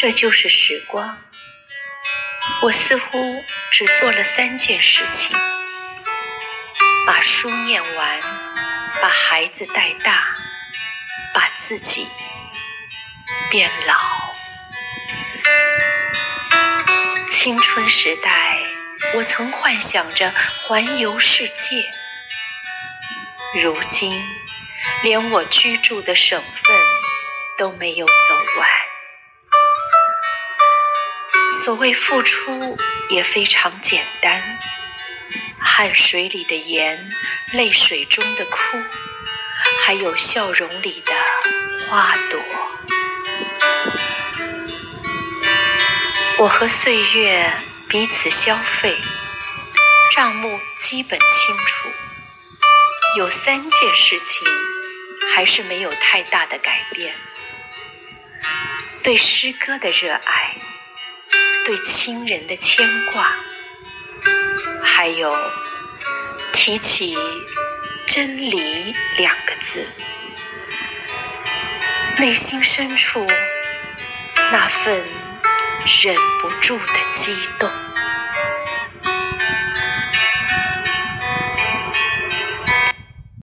这就是时光。我似乎只做了三件事情：把书念完，把孩子带大，把自己变老。青春时代，我曾幻想着环游世界，如今连我居住的省份都没有走完。所谓付出也非常简单，汗水里的盐，泪水中的哭，还有笑容里的花朵。我和岁月彼此消费，账目基本清楚。有三件事情还是没有太大的改变：对诗歌的热爱。对亲人的牵挂，还有提起“真理”两个字，内心深处那份忍不住的激动。